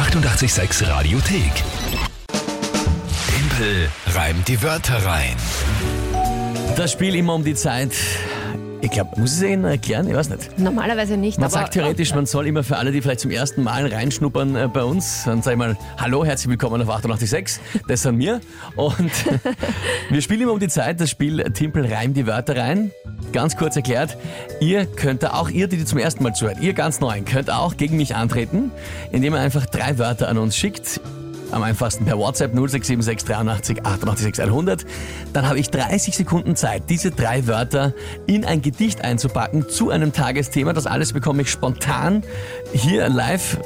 886 Radiothek. Tempel reimt die Wörter rein. Das Spiel immer um die Zeit. Ich glaube, muss ich es Ihnen erklären? Ich weiß nicht. Normalerweise nicht, Man sagt theoretisch, man soll immer für alle, die vielleicht zum ersten Mal reinschnuppern äh, bei uns, dann sag ich mal, hallo, herzlich willkommen auf 886, das sind wir. Und wir spielen immer um die Zeit, das Spiel Timpel reimt die Wörter rein. Ganz kurz erklärt, ihr könnt da auch, ihr, die zum ersten Mal zuhört, ihr ganz Neuen, könnt auch gegen mich antreten, indem ihr einfach drei Wörter an uns schickt. Am einfachsten per WhatsApp 0676 83 88 100. Dann habe ich 30 Sekunden Zeit, diese drei Wörter in ein Gedicht einzupacken zu einem Tagesthema. Das alles bekomme ich spontan hier live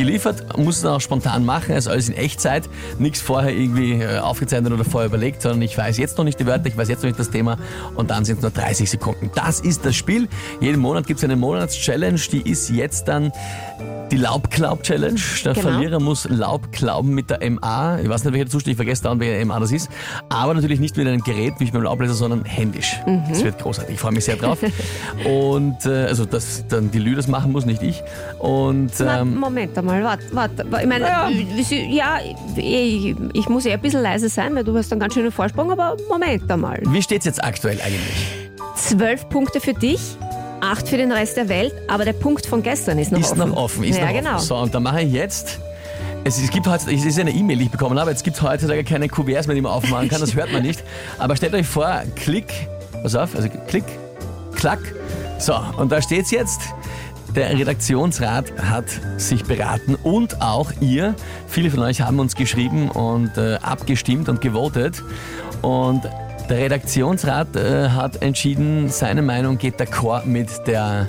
geliefert, muss es dann auch spontan machen, also alles in Echtzeit, nichts vorher irgendwie äh, aufgezeichnet oder vorher überlegt, sondern ich weiß jetzt noch nicht die Wörter, ich weiß jetzt noch nicht das Thema und dann sind es nur 30 Sekunden. Das ist das Spiel. Jeden Monat gibt es eine Monatschallenge, die ist jetzt dann die Laubklaub-Challenge. Der Genau. Verlierer muss Laub glauben mit der MA. Ich weiß nicht, welcher Zustand, ich vergesse dauernd, welche MA das ist. Aber natürlich nicht mit einem Gerät, wie ich beim Laubbläser, sondern händisch. Das wird großartig. Ich freue mich sehr drauf. Und äh, also, dass dann die Lü das machen muss, nicht ich. Und ähm, Moment einmal, warte, warte. Ich meine, ja, ich, ich muss ja ein bisschen leise sein, weil du hast einen ganz schönen Vorsprung, aber Moment einmal. wie steht's jetzt aktuell eigentlich? Zwölf Punkte für dich, acht für den Rest der Welt, aber der Punkt von gestern ist noch ist offen. noch offen. Ist ja, noch genau. offen. So, und dann mache ich jetzt. Es, es gibt heute, es ist eine E-Mail, die ich bekommen habe. Jetzt gibt es heutzutage keine Kuverts mehr, die man aufmachen kann. Das hört man nicht. Aber stellt euch vor, Klick, pass auf, also Klick, Klack. So, und da steht's jetzt. Der Redaktionsrat hat sich beraten und auch ihr. Viele von euch haben uns geschrieben und äh, abgestimmt und gewotet. Und der Redaktionsrat äh, hat entschieden, seine Meinung geht d'accord mit der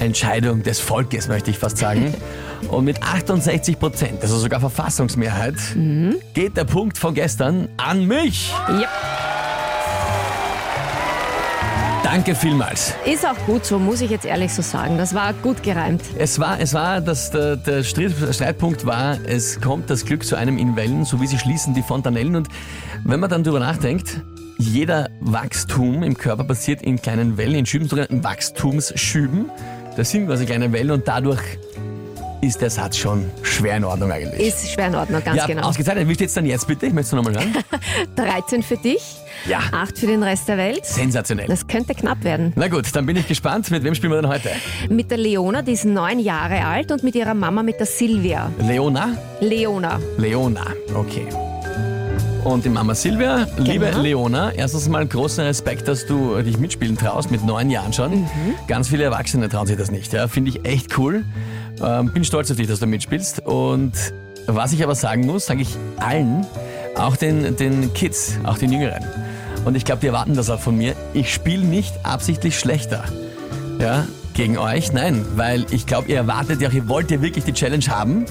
Entscheidung des Volkes, möchte ich fast sagen. Und mit 68 Prozent, also sogar Verfassungsmehrheit, geht der Punkt von gestern an mich. Ja, Danke vielmals. ist auch gut so, muss ich jetzt ehrlich so sagen. Das war gut gereimt. Es war, es war, dass der, der Streit, Streitpunkt war, es kommt das Glück zu einem in Wellen, so wie sie schließen die Fontanellen. Und wenn man dann drüber nachdenkt, jeder Wachstum im Körper passiert in kleinen Wellen, in Schüben, sogenannten Wachstumsschüben. Das sind quasi kleine Wellen und dadurch ist der Satz schon schwer in Ordnung eigentlich. Ist schwer in Ordnung, ganz ja, genau. ausgezeichnet. Wie steht's dann jetzt bitte? Ich möchte es nochmal hören. 13 für dich, Ja. 8 für den Rest der Welt. Sensationell. Das könnte knapp werden. Na gut, dann bin ich gespannt. Mit wem spielen wir denn heute? Mit der Leona, die ist neun Jahre alt und mit ihrer Mama, mit der Silvia. Leona? Leona. Leona, okay. Und die Mama Silvia, liebe Genau. Leona, erstens mal großen Respekt, dass du dich mitspielen traust, mit neun Jahren schon. Ganz viele Erwachsene trauen sich das nicht. Ja. Finde ich echt cool. Ähm, bin stolz auf dich, dass du mitspielst. Und was ich aber sagen muss, sage ich allen, auch den, den Kids, auch den Jüngeren. Und ich glaube, die erwarten das auch von mir. Ich spiele nicht absichtlich schlechter. Ja, gegen euch. Nein, weil ich glaube, ihr erwartet ja, ihr wollt ja wirklich die Challenge haben.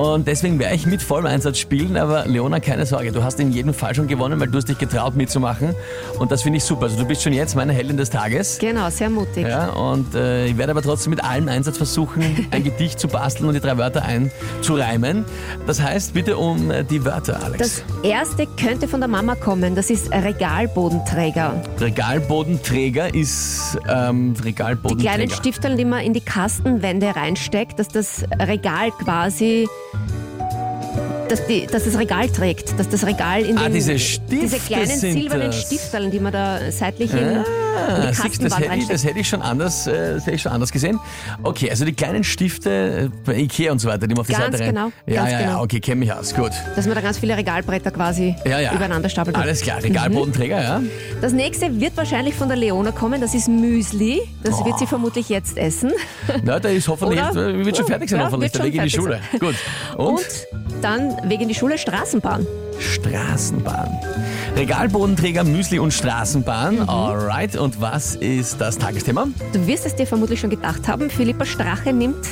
Und deswegen werde ich mit vollem Einsatz spielen, aber Leona, keine Sorge, du hast in jedem Fall schon gewonnen, weil du hast dich getraut mitzumachen. Und das finde ich super. Also du bist schon jetzt meine Heldin des Tages. Genau, sehr mutig. Ja, und äh, ich werde aber trotzdem mit allem Einsatz versuchen, ein Gedicht zu basteln und die drei Wörter einzureimen. Das heißt, bitte um äh, die Wörter, Alex. Das erste könnte von der Mama kommen. Das ist Regalbodenträger. Regalbodenträger ist ähm, Die Regalbodenträger. kleinen Stifteln, die man in die Kastenwände reinsteckt, dass das Regal quasi. Dass, die, dass das Regal trägt, dass das Regal in Ah, den, diese diese kleinen silbernen. Stifteln, die man da seitlich in, in die Ah, siehst, das, hätte ich, das hätte ich schon anders, äh, das hätte ich schon anders gesehen. Okay, also die kleinen Stifte äh, bei Ikea und so weiter, die man auf die Ganz Seite rein. genau, Ja, ganz ja, ja, genau. okay, kenne mich aus. Gut. Dass man da ganz viele Regalbretter quasi Ja, ja. übereinander stapelt. Alles klar, Regalbodenträger, ja. Das nächste wird wahrscheinlich von der Leona kommen. Das ist Müsli. Das Oh. wird sie vermutlich jetzt essen. Na, der ist hoffentlich, Oder? äh, wird schon fertig sein, Ja, hoffentlich. Der Weg in die Schule. fertig Gut. Und? Und dann wegen die Schule Straßenbahn. Straßenbahn. Regalbodenträger, Müsli und Straßenbahn. Mhm. Alright. Und was ist das Tagesthema? Du wirst es dir vermutlich schon gedacht haben. Philippa Strache nimmt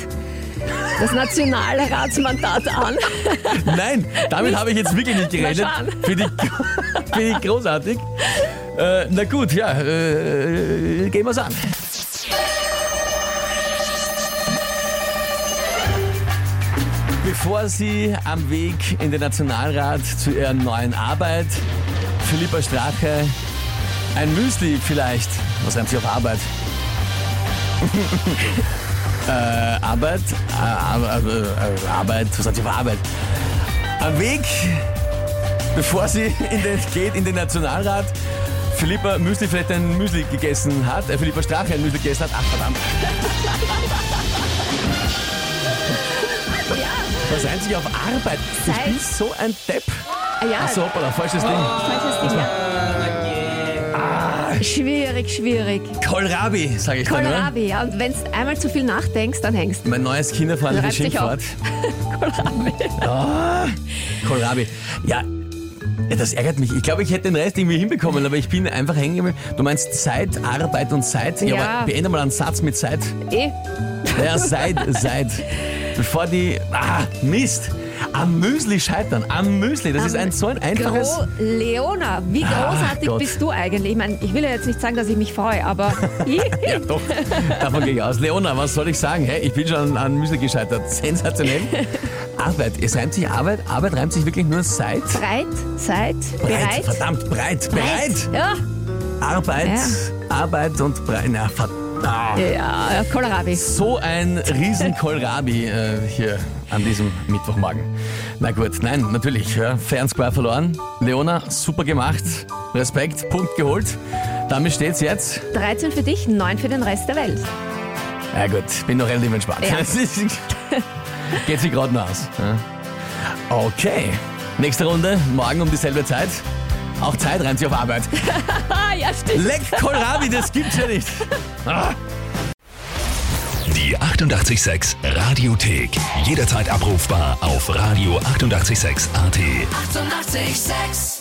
das nationale Ratsmandat an. Nein, damit habe ich jetzt wirklich nicht gerechnet. Finde ich, finde ich großartig. Äh, na gut, ja, äh, gehen wir's an. Bevor Sie am Weg in den Nationalrat zu Ihrer neuen Arbeit, Philippa Strache, ein Müsli vielleicht, was rennt sie auf Arbeit? Äh, Arbeit, äh, Ar- äh, Arbeit, was hat sie für Arbeit? Am Weg, bevor sie in den, geht in den Nationalrat, Philippa Müsli vielleicht ein Müsli gegessen hat, äh, Philippa Strache ein Müsli gegessen hat. Ach verdammt. Reimt sich auf Arbeit? Du Zeit. bist so ein Depp. Ah ja, Achso, hoppala, falsches Ding. falsches Ding, ja. Schwierig, schwierig. Kohlrabi, sage ich dann? Kohlrabi, ja. Und wenn du einmal zu viel nachdenkst, dann hängst du. Mein neues kinderfreundliches sich auf. Schimpfwort. Kohlrabi. Kohlrabi. Ja, das ärgert mich. Ich glaube, ich hätte den Rest irgendwie hinbekommen, aber ich bin einfach hängen geblieben. Du meinst Zeit, Arbeit und Zeit? Ja, Ja. aber beende mal einen Satz mit Zeit. Eh. Ja, seit, seit. Bevor die. Ah, Mist. Am Müsli scheitern. Am Müsli. Das ist ein so ein einfaches. Gro Leona, wie großartig Gott. bist du eigentlich? Ich meine, ich will ja jetzt nicht sagen, dass ich mich freue, aber Ja, doch. Davon gehe ich aus. Leona, was soll ich sagen? Hey, ich bin schon an Müsli gescheitert. Sensationell. Arbeit. Es reimt sich Arbeit. Arbeit reimt sich wirklich nur seit. breit, Zeit, Breit. bereit. Verdammt, breit. Bereit. Ja, Arbeit. Ja. Arbeit und breit. Na, verdammt. Ja, ja, Kohlrabi. So ein riesen Kohlrabi äh, hier an diesem Mittwochmorgen. Na gut, nein, natürlich. Ja, Fair Square verloren. Leona, super gemacht. Respekt, Punkt geholt. Damit steht's jetzt. 13 für dich, 9 für den Rest der Welt. Ja gut, bin noch relativ entspannt. Ja. Geht sich gerade noch aus. Ja. Okay, nächste Runde, morgen um dieselbe Zeit. Auch Zeit reimt sich auf Arbeit. Ja, stimmt. Leck Kohlrabi, das gibt's ja nicht. Ah. Die 886 Radiothek. Jederzeit abrufbar auf radio886.at. 886! 886